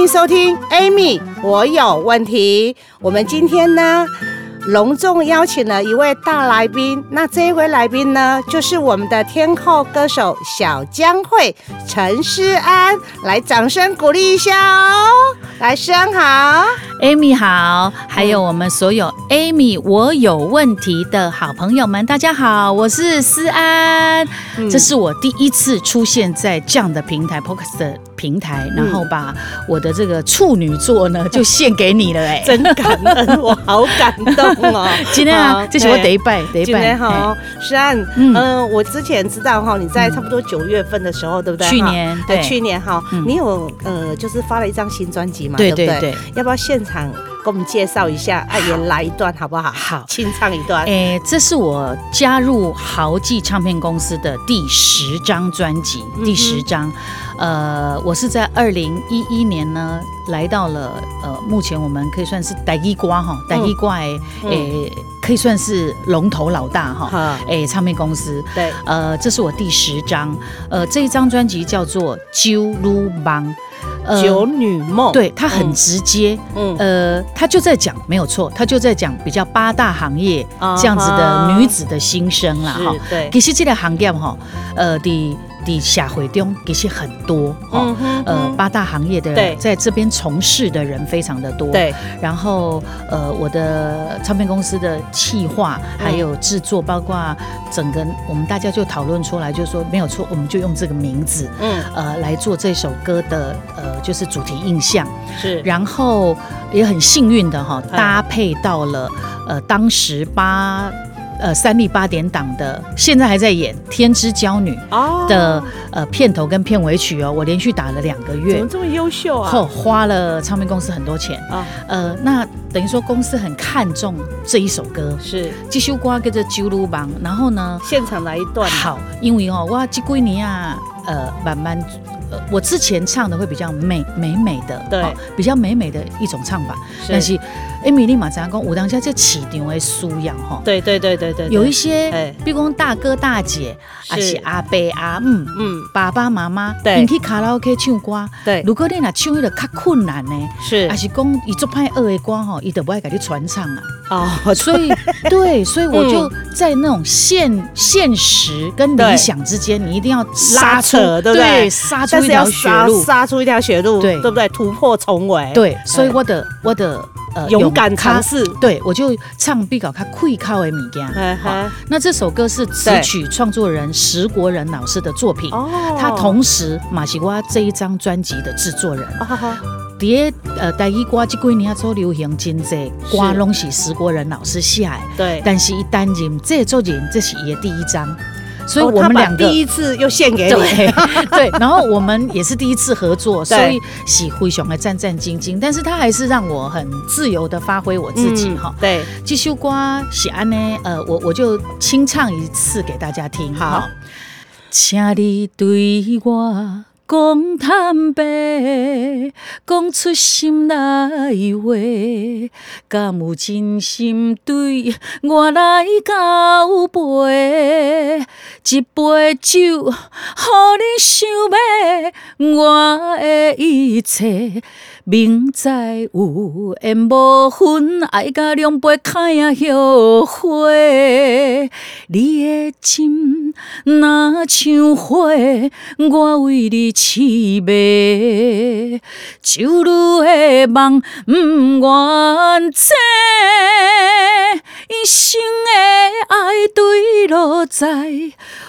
欢迎收听，Amy，我有问题。我们今天呢，隆重邀请了一位大来宾。那这一位来宾呢，就是我们的天后歌手小江蕙陈诗安，来掌声鼓励一下哦。来，诗安好，Amy 好，还有我们所有 Amy 我有问题的好朋友们，大家好，我是思安。嗯、这是我第一次出现在这样的平台 Podcast 平台，然后把我的这个处女座呢，就献给你了哎，真感恩，我好感动哦。今天啊，这是我第一拜，第一拜好。诗安，嗯，我之前知道哈，你在差不多九月份的时候，对不对？去年，对，去年哈，你有呃，就是发了一张新专辑嘛，对对对，要不要现场给我们介绍一下？哎，也来一段好不好？好，清唱一段。哎，这是我加入豪记唱片公司的第十张专辑，第十张。呃，我是在二零一一年呢，来到了呃，目前我们可以算是台语歌哈，台语歌诶，诶，可以算是龙头老大哈，诶，唱片公司。对，呃，这是我第十张，呃，这一张专辑叫做《九女梦》，呃，九女梦，对，他很直接，嗯，呃，他就在讲，没有错，他就在讲比较八大行业这样子的女子的心声啦哈。对，其实这个行业哈，呃，的。的社会中其实很多哦，呃，八大行业的人在这边从事的人非常的多。对，然后呃，我的唱片公司的企划还有制作，包括整个我们大家就讨论出来，就是说没有错，我们就用这个名字，嗯，呃，来做这首歌的呃，就是主题印象。是，然后也很幸运的哈，搭配到了呃，当时八。呃，三立八点档的现在还在演《天之娇女》的呃片头跟片尾曲哦，我连续打了两个月，怎么这么优秀啊？后花了唱片公司很多钱。啊，呃，那等于说公司很看重这一首歌，是。吉修瓜》跟着《九鲁邦》，然后呢，现场来一段好，因为哦，哇，这几年啊，呃，慢慢。呃，我之前唱的会比较美美美的，对，比较美美的一种唱法。但是艾米丽马扎公，我当下就起定为苏养哈。对对对对对，有一些，比如讲大哥大姐，啊是阿伯阿姆，嗯，爸爸妈妈，对，你去卡拉 OK 唱歌，对，如果你那唱的较困难呢，是，还是讲伊做派二的歌吼，伊都不爱给你传唱啊。哦，所以 对，所以我就在那种现现实跟理想之间，你一定要拉扯，对不对？杀出。一条血路杀出一条血路，对对不对？突破重围，对。所以我的我的呃勇敢尝试，对我就唱比较他会靠的物件。那这首歌是词曲创作人石国人老师的作品，他同时马西瓜这一张专辑的制作人。第二呃，台语歌这几年做流行真济，歌拢是石国人老师写的。对，但是一担任制作人，这是伊的第一张。所以我们两个第一次又献给你，对，对，然后我们也是第一次合作，所以喜灰熊还战战兢兢，但是他还是让我很自由的发挥我自己哈。对，这首歌喜安呢，呃，我我就清唱一次给大家听。好，请你对我。讲坦白，讲出心内话，敢有真心对我来交陪？一杯酒，互你想要我的一切。明知有缘无分，爱甲两杯开啊后悔。你的心若像花，我为你痴迷。酒女的梦不愿醒，一生的爱坠落在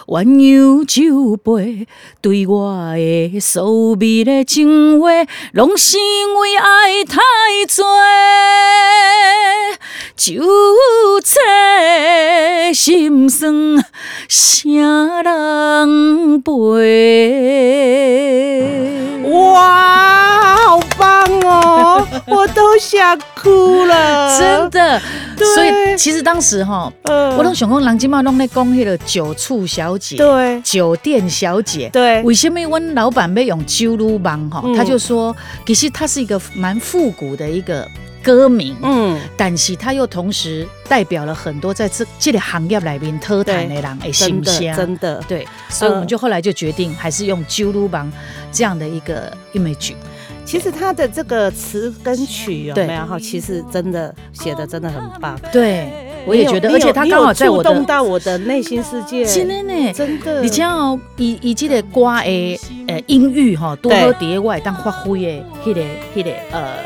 鸳鸯酒杯，对我的所有的情话，拢是因为爱太多，酒醉心酸，谁人陪？哇，哦！我都想哭了，真的。所以其实当时哈，嗯我都想讲，人今嘛弄那讲迄个酒醋小姐，对酒店小姐，对为什么我老板要用酒路帮哈？嗯他就说，其实它是一个蛮复古的一个歌名，嗯，但是它又同时代表了很多在这这个行业里面特谈的人的真形的象，真的。对，所以我们就后来就决定还是用酒路帮这样的一个 image。其实他的这个词跟曲有对没有哈？其实真的写的真的很棒，对，我也觉得，而且他刚好在我的触动到我的内心世界，真的呢，真的。你知道以以这个歌的呃音域哈，多好叠外当发挥的迄个迄个呃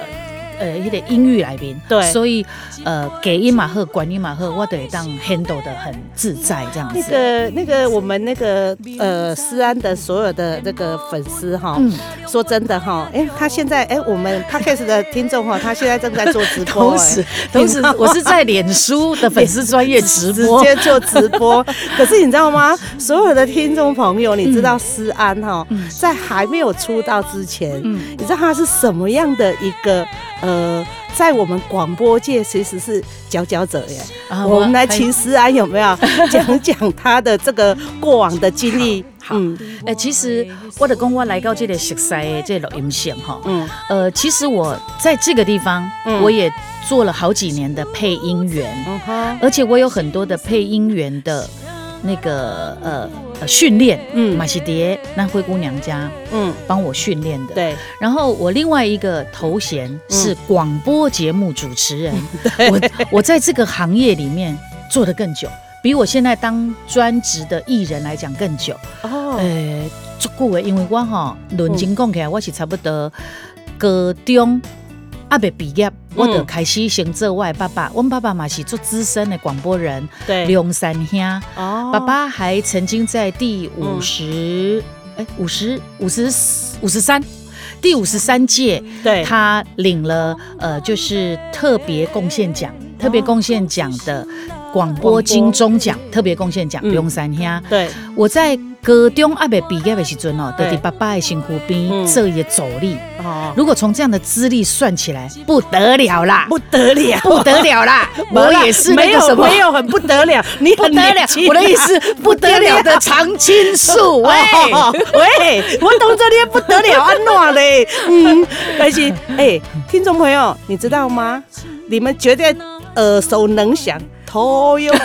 呃迄个音域来宾，对。所以呃给音嘛好，管音嘛好，我得当 handle 的很自在这样子。那个那个我们那个呃思安的所有的那个粉丝哈，嗯。说真的哈，哎，他现在哎我们 podcast 的听众哈，他现在正在做直播，同时同时我是在脸书的粉丝专业直播。直播，接做直播。可是你知道吗？所有的听众朋友，你知道思安哈，在还没有出道之前，嗯。你知道他是什么样的一个呃，在我们广播界其实是佼佼者耶。啊我们来请思安有没有？讲讲他的这个过往的经历？嗯。哎、其实我的公我来到这里熟悉的这个录音线哈，嗯。呃，其实我在这个地方，嗯。我也做了好几年的配音员。嗯，而且我有很多的配音员的那个呃呃训练，嗯。马西蝶那灰姑娘家嗯，帮我训练的。对，然后我另外一个头衔是广播节目主持人，我我在这个行业里面做的更久，比我现在当专职的艺人来讲更久。哦，呃，足够的，因为我哈论斤讲起来，我是差不多高中还没毕业，我就开始先做我的爸爸。我爸爸嘛是做资深的广播人，对，梁山兄。哦。爸爸还曾经在第五十哎五十五十五十三第五十三届，对，他领了呃就是特别贡献奖，特别贡献奖的广播金钟奖特别贡献奖，嗯。梁山兄。对，我在高中还没毕业的时阵哦，在爸爸的身躯边嗯。做一个助理。哦，如果从这样的资历算起来，不得了啦，不得了，不得了啦！我也是那没有个什么，没有很不得了，你很不得了。我的意思，不得了的常青树，喂，哦喂，我懂这里不得了，安怎嘞？嗯，但是哎，听众朋友，你知道吗？你们绝对耳熟能详，土油鸡，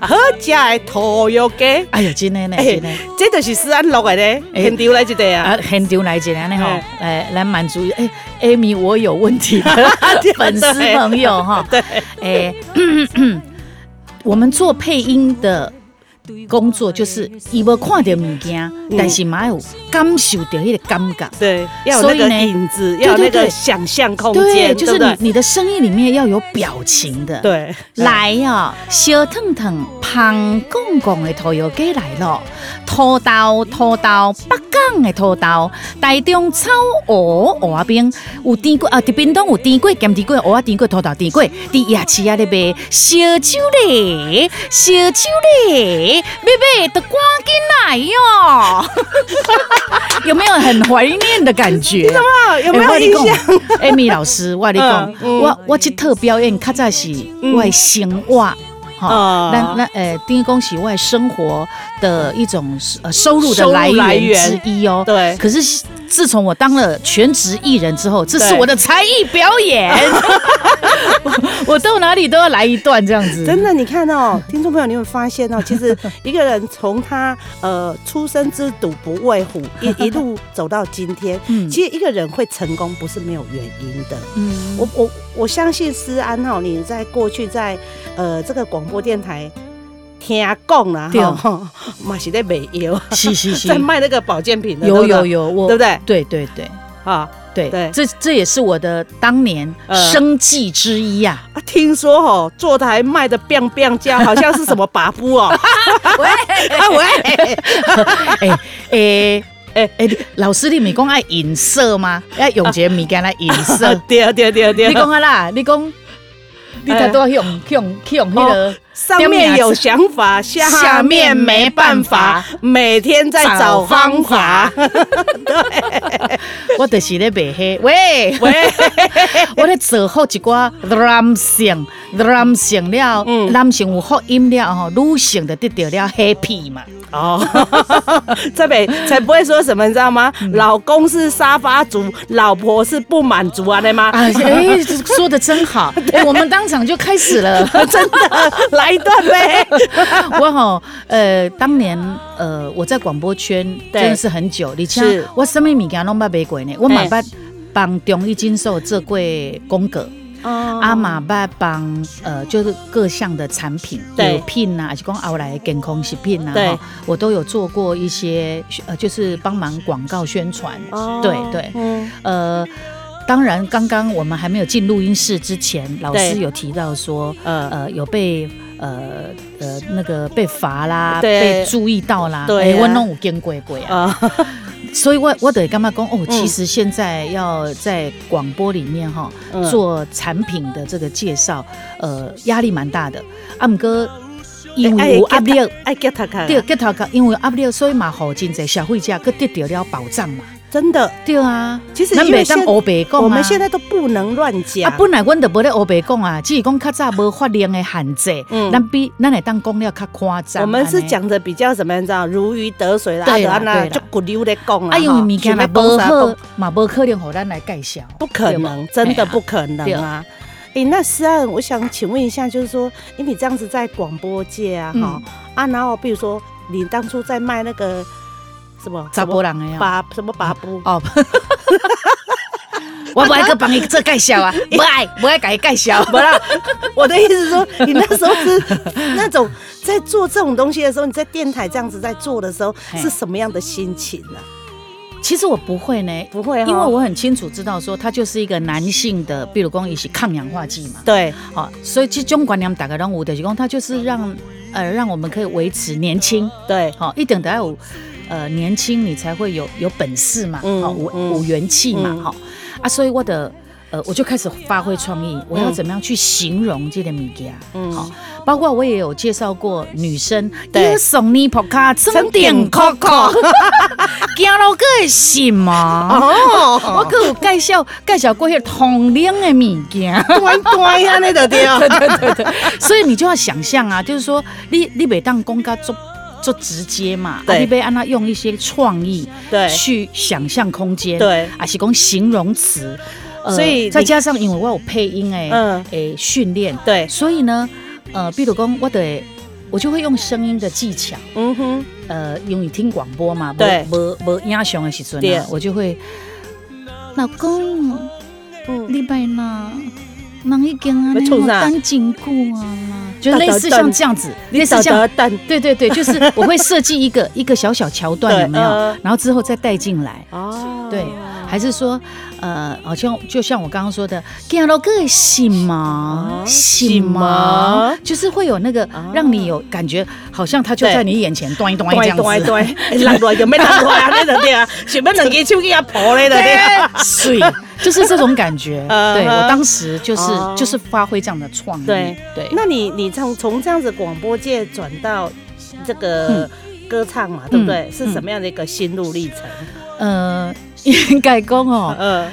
好食的土油鸡，哎呀，真的呢，哎真的。，这就是四安录的咧，哎现场来一个啊。啊，现场来一个呢吼哎，来来满足哎，Amy 我有问题的 粉丝朋友哈，对，哎，我们做配音的工作就是伊无看到物件，但是嘛有感受到迄个感觉。对，要有那个所以呢影子，要有那个想象空间对，就是你你的声音里面要有表情的。，对，来呀、小腾腾、胖公公的土油鸡来了，土豆土豆，北港的土豆，台中炒蚵蚵仔冰，有甜粿啊，伫冰冻有甜粿、咸甜粿、蚵仔甜粿、土豆甜粿，伫夜市啊咧卖烧酒咧，烧酒咧，要买就赶紧来哟！有没有很怀念的感觉？啊，有没有印象？？Amy 老师，我跟你讲我我去特表演较早是我的生活，哈哦，那那呃，等于讲是我的生活的一种呃收入的来源来源之一哦。对可是自从我当了全职艺人之后，这是我的才艺表演，我 我到哪里都要来一段这样子。真的，你看哦，听众朋友，你有没有发现哦？其实一个人从他呃出生之赌不畏虎，一 一路走到今天，嗯其实一个人会成功不是没有原因的。嗯，我我我相信思安哈，你在过去在呃这个广播电台听讲啦对。哈，嘛是在卖药，是是是。在，卖那个保健品的，有有有，我对不对？对对对。啊对对。这这也是我的当年呃。生计之一呀。啊，听说哦，坐台卖的 biang biang 价好像是什么把夫哦，喂。啊喂，哎哎哎哎，老师你咪讲爱影射吗？要用一个物件来影射。对对对对，你讲啊啦，你讲，你太多用用用那个上面有想法，下下面面没办法，每天在找方法。我就是咧卖黑，喂。喂，我咧做好一寡男性，男性了，嗯、男性有福音了吼，女性就得到了 happy 嘛。哦，这边才不会说什么，你知道吗？嗯、老公是沙发族，老婆是不满足啊，对吗？哎、欸，说的真好，对我们当场就开始了，真的，来一段呗。我吼，呃，当年呃，我在广播圈真的是很久，你像是我什么物件拢捌买过呢？我嘛捌帮中医金兽做过功课。阿玛巴帮呃，就是各项的产品，对。品呐，还是讲后来健康食品呐，对，我都有做过一些呃，就是帮忙广告宣传。哦，对对，嗯，呃，当然，刚刚我们还没有进录音室之前，老师有提到说，呃。呃，有被呃呃那个被罚啦，被注意到啦，对，我弄有见鬼鬼啊。所以我，我我得干嘛讲哦？其实现在要在广播里面哈、嗯、做产品的这个介绍，呃，压力蛮大的。阿姆哥因为有压力，对，给他看，因为有压力，所以嘛，好真济消费者，佮得到了保障嘛。真的，对啊，其实因为现我们现在都不能乱讲啊。本来阮都无咧黑白讲啊，只是讲较早无法令的限制。嗯，咱比咱来当讲了较夸张。我们是讲的比较怎么样？知道如鱼得水啦，对啦，就骨溜的讲啊。因为物件嘛无好，嘛无可能互咱来介绍，不可能，真的不可能啊。哎，那思安，我想请问一下，就是说，因为你这样子在广播界啊，哈啊，然后比如说你当初在卖那个。什么查波人的呀？把什么把布？哦，我不爱去帮你做介绍啊，不爱不爱给你介绍。不啦，我的意思是说，你那时候是那种在做这种东西的时候，你在电台这样子在做的时候，是什么样的心情呢？其实我不会呢，不会，因为我很清楚知道说，它就是一个男性的，比如讲一些抗氧化剂嘛。对，好，所以这种观念大概让我的提供，它就是让呃让我们可以维持年轻。对，好，一点都要有。呃，年轻你才会有有本事嘛，好，有有元气嘛，好。啊，所以我的呃，我就开始发挥创意，我要怎么样去形容这个物件，嗯，好，包括我也有介绍过女生，对，送你扑卡，充电可可，行 路可以行吗？哦，我可有介绍介绍过些通灵的物件，所以你就要想象啊，就是说你你每当公家做。就直接嘛，对，你被安娜用一些创意，对，去想象空间，对，还是讲形容词，所以再加上因为我有配音诶，嗯，诶，训练，对，所以呢，呃，比如讲我的，我就会用声音的技巧，嗯哼，呃，因为听广播嘛，对，无无影像的时阵，我就会，老公，嗯，礼拜哪？哪一间啊？你单紧固啊？就类似像这样子，类似像。对对对，就是我会设计一个一个小小桥段，有没有？然后之后再带进来。哦，对，还是说，呃，好像就像我刚刚说的，行路可以行吗？行吗？就是会有那个让你有感觉，好像他就在你眼前，端一端这样子。对对对，来来就没来过啊，那个对啊，前面两个手给他抱来的对啊，水。就是这种感觉，对我当时就是就是发挥这样的创意。对对，那你你从从这样子广播界转到这个歌唱嘛，对不对？是什么样的一个心路历程？呃，应该讲哦，呃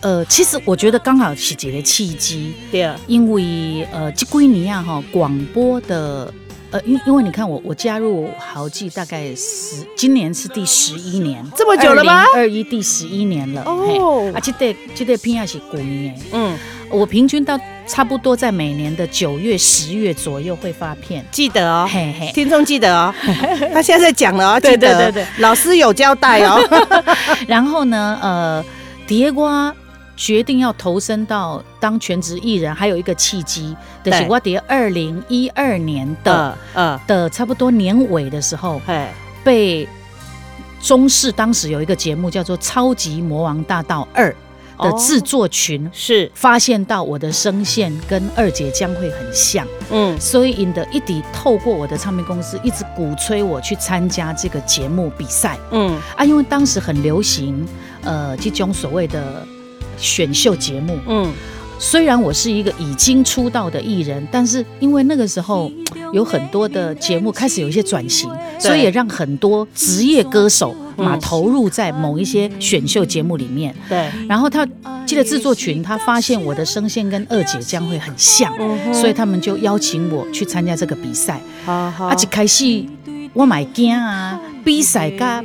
呃，其实我觉得刚好是一个契机，对。啊，因为呃这几年啊哈广播的。呃，因因为你看我我加入豪记大概十，今年是第十一年，这么久了吗？二一第十一年了哦，啊，这对这对片也是过年，嗯，我平均到差不多在每年的九月十月左右会发片，记得哦，嘿嘿，听众记得哦，他现在在讲了哦，对对对对，老师有交代哦，然后呢，呃，蝶瓜。决定要投身到当全职艺人，还有一个契机，就是我碟二零一二年的呃的差不多年尾的时候，被中视当时有一个节目叫做《超级魔王大道二》的制作群是。发现到我的声线跟二姐将会很像，嗯，所以引得一迪透过我的唱片公司一直鼓吹我去参加这个节目比赛，嗯。啊，因为当时很流行呃这种所谓的。选秀节目，嗯，虽然我是一个已经出道的艺人，但是因为那个时候有很多的节目开始有一些转型，所以也让很多职业歌手嘛投入在某一些选秀节目里面。对，然后他记得制作群，他发现我的声线跟二姐将会很像，所以他们就邀请我去参加这个比赛。啊，一开始我买惊啊，比赛噶。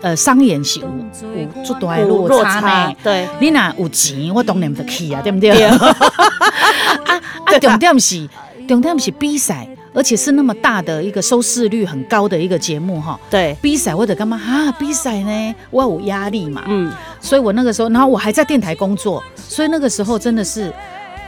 呃，商演是有有做大落差呢。对，你那有钱，我当然不去啊，对不对？对 啊啊，重点是重点是比赛，而且是那么大的一个收视率很高的一个节目哈。对，比赛我得干嘛啊？比赛呢，我有压力嘛。嗯，所以我那个时候，然后我还在电台工作，所以那个时候真的是。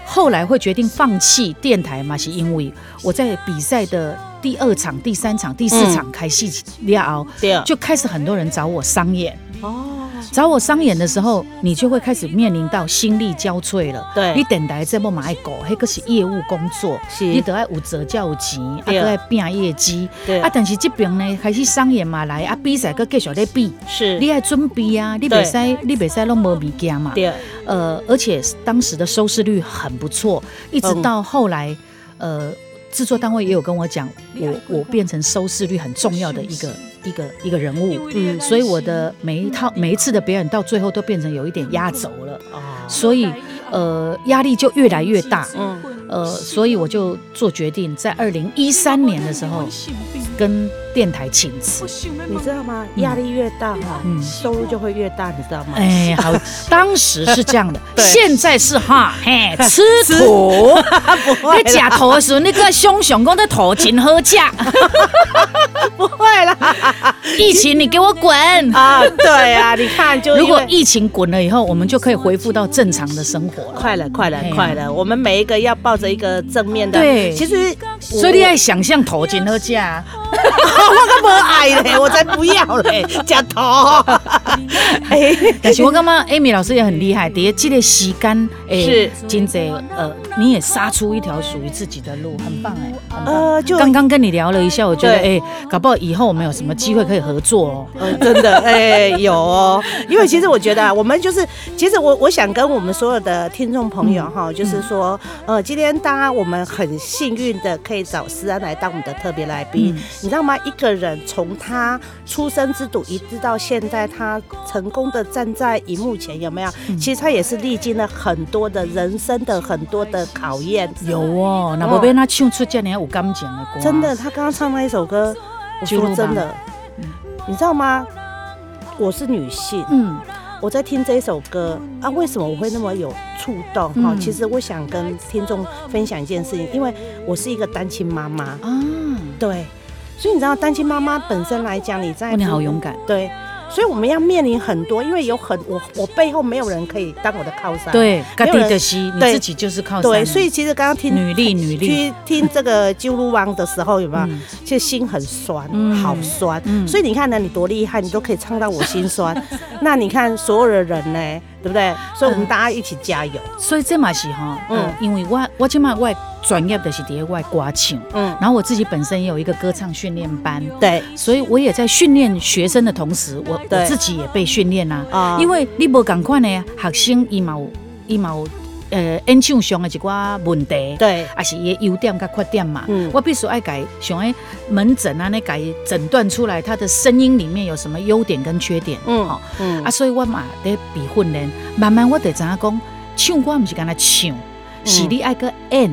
后来会决定放弃电台嘛？是因为我在比赛的第二场、第三场、第四场开戏了，就开始很多人找我商演。哦，找我商演的时候，你就会开始面临到心力交瘁了。对，你等待这么买狗，那个是业务工作，你得爱有折较有钱，啊，都爱拼业绩。对。啊，但是这边呢，开始商演嘛来啊，比赛搁继续在比，是，你爱准备啊，你袂使，你袂使拢无物件嘛。对，呃，而且当时的收视率很不错，一直到后来，呃，制作单位也有跟我讲，我我变成收视率很重要的一个。一个一个人物，嗯，所以我的每一套每一次的表演到最后都变成有一点压轴了，所以呃压力就越来越大，嗯，呃，所以我就做决定，在二零一三年的时候跟电台请辞，你知道吗？压力越大哈，嗯，收入就会越大，你知道吗？哎，好，当时是这样的，现在是哈，嘿，吃土，你假头的时候，那个熊熊公的头真好吃，不会啦。疫情，你给我滚啊！对啊，你看，就如果疫情滚了以后，我们就可以恢复到正常的生活了。快了，快了，快了！我们每一个要抱着一个正面的。对，其实，所以你爱想象头前喝价，我可不爱嘞，我才不要嘞，假头。但是我刚刚 Amy 老师也很厉害，第一这个时间，是金贼，呃，你也杀出一条属于自己的路，很棒哎。呃，就刚刚跟你聊了一下，我觉得哎，搞不好以后我们有什么机会可以合作哦。呃，真的，哎，有哦。因为其实我觉得啊，我们就是，其实我我想跟我们所有的听众朋友哈，就是说，呃，今天当然我们很幸运的可以找思安来当我们的特别来宾，你知道吗？一个人从他出生之土一直到现在，他成功的站在荧幕前，有没有？其实他也是历经了很多的人生的很多的考验。有哦，那不被他唱出这样有感情的歌。真的，他刚刚唱那一首歌，我说真的。你知道吗？我是女性，嗯，我在听这一首歌啊，为什么我会那么有触动？哈、嗯，其实我想跟听众分享一件事情，因为我是一个单亲妈妈啊，对，所以你知道单亲妈妈本身来讲，你在你好勇敢，对。所以我们要面临很多，因为有很我我背后没有人可以当我的靠山，对，没有人的西，你自己就是靠山。对，所以其实刚刚听女力女力去听这个揪噜王的时候，有没有？其实心很酸，好酸。所以你看呢，你多厉害，你都可以唱到我心酸。那你看所有的人呢？对不对？所以我们大家一起加油。所以这嘛是哈，嗯，因为我我起码我专业的是第一外歌唱，嗯，然后我自己本身也有一个歌唱训练班，对，所以我也在训练学生的同时，我我自己也被训练啊，因为你不赶快呢学生，伊嘛有伊嘛有。呃，演唱上的一寡问题，对，也是伊的优点甲缺点嘛。嗯，我必须爱改，上诶门诊啊，那改诊断出来他的声音里面有什么优点跟缺点。嗯，好，嗯。啊，所以我嘛得比训练，慢慢我得知影讲，唱歌不是干那唱，是你爱个演，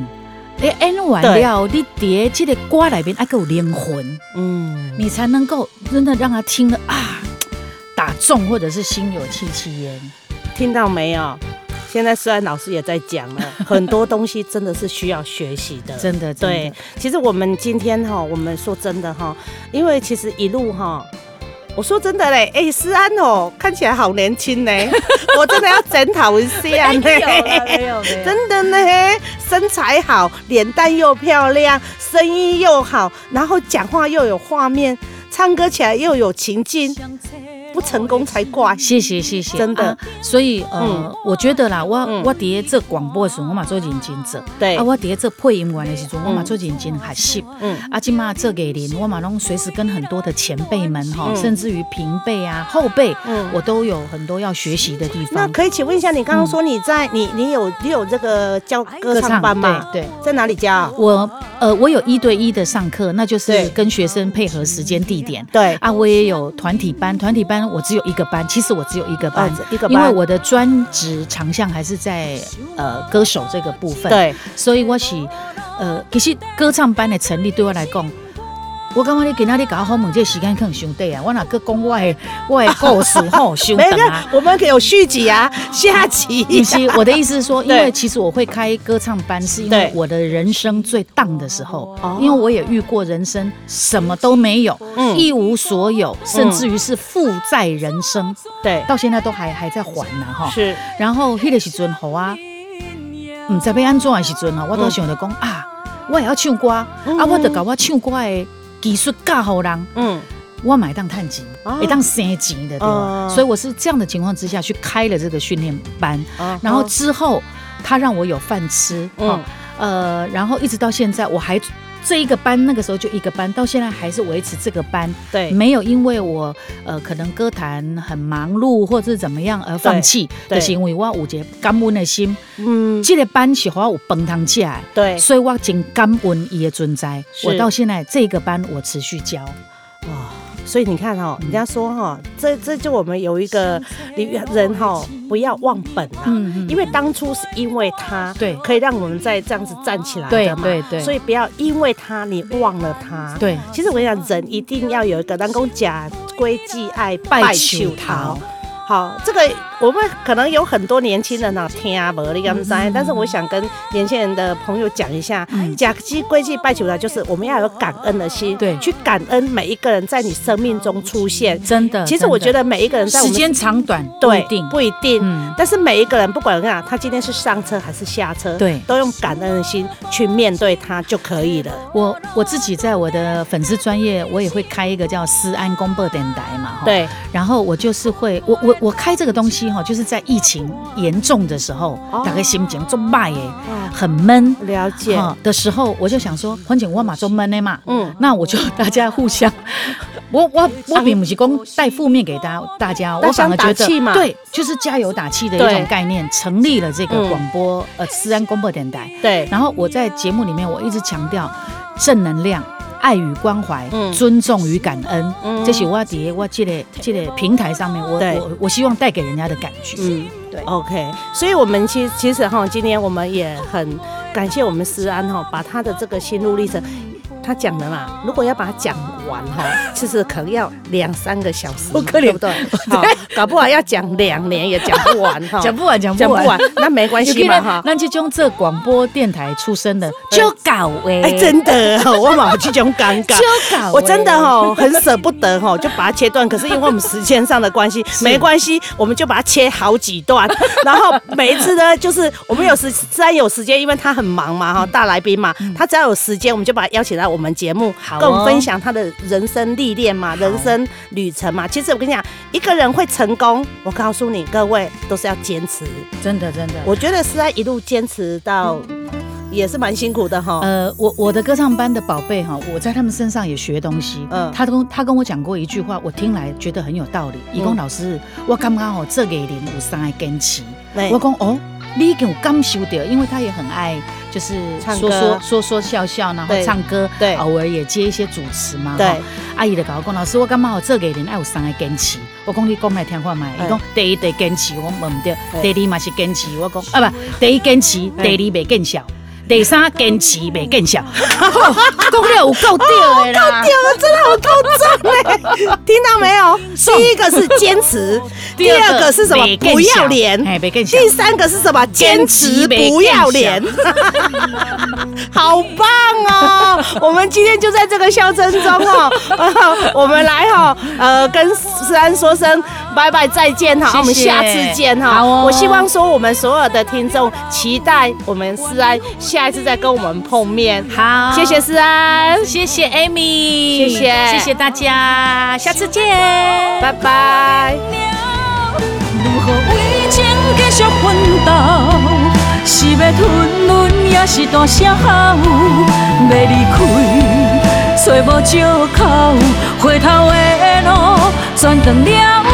你演完了，你叠这个歌里面爱个有灵魂，嗯，你才能够真的让他听了啊，打中或者是心有戚戚焉，听到没有？现在思安老师也在讲了，很多东西真的是需要学习的，真的。对，其实我们今天哈，我们说真的哈，因为其实一路哈，我说真的嘞，哎，思安哦，看起来好年轻呢，我真的要检讨一下真的呢，身材好，脸蛋又漂亮，声音又好，然后讲话又有画面，唱歌起来又有情境。不成功才怪。谢谢谢谢，真的。啊、所以呃，我觉得啦，我我伫做广播的时候，我嘛做认真做。对。啊，我伫做配音员的时候，我嘛做认真学习。嗯。啊，今嘛做艺人，我嘛拢随时跟很多的前辈们哈，甚至于平辈啊、后辈，嗯，我都有很多要学习的地方。那可以请问一下，你刚刚说你在你你有你有这个教歌唱班吗？对。在哪里教？我呃，我有一对一的上课，那就是跟学生配合时间地点。对。啊，我也有团体班，团体班我只有一个班，其实我只有一个班，一个班，因为我的专职长项还是在呃歌手这个部分。对。所以我是呃，其实歌唱班的成立对我来讲。我刚刚你给那里搞好猛，这个时间可能兄弟啊，我哪个讲我的我的故事吼 兄弟啊，我们可有续集啊，下集。不是我的意思是说，因为其实我会开歌唱班，是因为我的人生最荡的时候，因为我也遇过人生什么都没有，一无所有，甚至于是负债人生，对，到现在都还还在还呢哈。是，然后那个时阵好啊，嗯，在被安装的时阵啊，我都想着讲啊，我也要唱歌啊，我得搞我唱歌的。技术教好人，嗯，我买当探钱，也当生钱的对吧？所以我是这样的情况之下去开了这个训练班，然后之后他让我有饭吃，嗯，呃，然后一直到现在我还这一个班，那个时候就一个班，到现在还是维持这个班，对，没有因为我呃可能歌坛很忙碌或者是怎么样而放弃的行为，我有一个感恩的心，嗯，这个班是我有饭堂吃，对，所以我真感恩伊的存在，我到现在这个班我持续教，哇。所以你看哈，人家说哈，这这就我们有一个人哈，不要忘本啊，因为当初是因为他，对，可以让我们再这样子站起来的嘛，对对对，所以不要因为他你忘了他，对。其实我跟你讲，人一定要有一个，人讲假归既爱，拜求桃。好，这个我们可能有很多年轻人啊听啊，无你敢知？但是我想跟年轻人的朋友讲一下，假期归期拜求的，就是我们要有感恩的心，对，去感恩每一个人在你生命中出现。真的，其实我觉得每一个人在时间长短不一定。不一定，但是每一个人不管怎样，他今天是上车还是下车，对，都用感恩的心去面对他就可以了。我我自己在我的粉丝专业，我也会开一个叫思安公布电台嘛，对，然后我就是会我我。我开这个东西哈，就是在疫情严重的时候，大概心情做卖耶，很闷，了解。的时候，我就想说，环境我马做闷的嘛，嗯，那我就大家互相，我我我并不是讲带负面给大家，大家，我反而觉得对，就是加油打气的一种概念，成立了这个广播呃思安广播电台，对，然后我在节目里面我一直强调正能量。爱与关怀，嗯、尊重与感恩，嗯、这是我在我这个这个平台上面，我对我我希望带给人家的感觉。嗯，对，OK。所以，我们其实其实哈，今天我们也很感谢我们思安哈，把他的这个心路历程。他讲的嘛，如果要把它讲完哈，其实可能要两三个小时，对不对？好，搞不好要讲两年也讲不完哈，讲不完，讲不完，那没关系嘛哈。那这种这广播电台出身的就搞哎，哎，真的，我嘛这种尴尬，就搞，我真的哈很舍不得哈，就把它切断。可是因为我们时间上的关系，没关系，我们就把它切好几段。然后每一次呢，就是我们有时自然有时间，因为他很忙嘛哈，大来宾嘛，他只要有时间，我们就把他邀请来。我们节目跟我们分享他的人生历练嘛，人生旅程嘛。其实我跟你讲，一个人会成功，我告诉你各位都是要坚持，真的真的。我觉得是在一路坚持到，也是蛮辛苦的哈。呃，我我的歌唱班的宝贝哈，我在他们身上也学东西。嗯，他跟他跟我讲过一句话，我听来觉得很有道理。义工老师，我刚刚哦这给零五三个坚持，我讲哦。你给我感受到，因为他也很爱，就是说说说说笑笑，然后唱歌，对，偶尔也接一些主持嘛。对，阿姨就跟我讲，老师，我感觉我这个人爱有三个坚持。我讲你讲来听看麦，伊讲第一得坚持，我问唔对，第二嘛是坚持，我讲啊不，第一坚持，第二袂见笑。第三坚持袂见效，讲了有够屌的啦，够屌了，真的好够赞嘞！听到没有？第一个是坚持，第二个是什么？不要脸，第三个是什么？坚持不要脸，好棒哦！我们今天就在这个笑声中哦，我们来哈，呃，跟思安说声拜拜再见哈，我们下次见哈。我希望说我们所有的听众期待我们思安。下一次再跟我们碰面。好，谢谢思安，谢谢 Amy，谢谢，谢谢大家，下次见，拜拜。如何为情继续奋斗？是要吞忍，也是大声吼？要离开，找无借口，回头的路全断了了，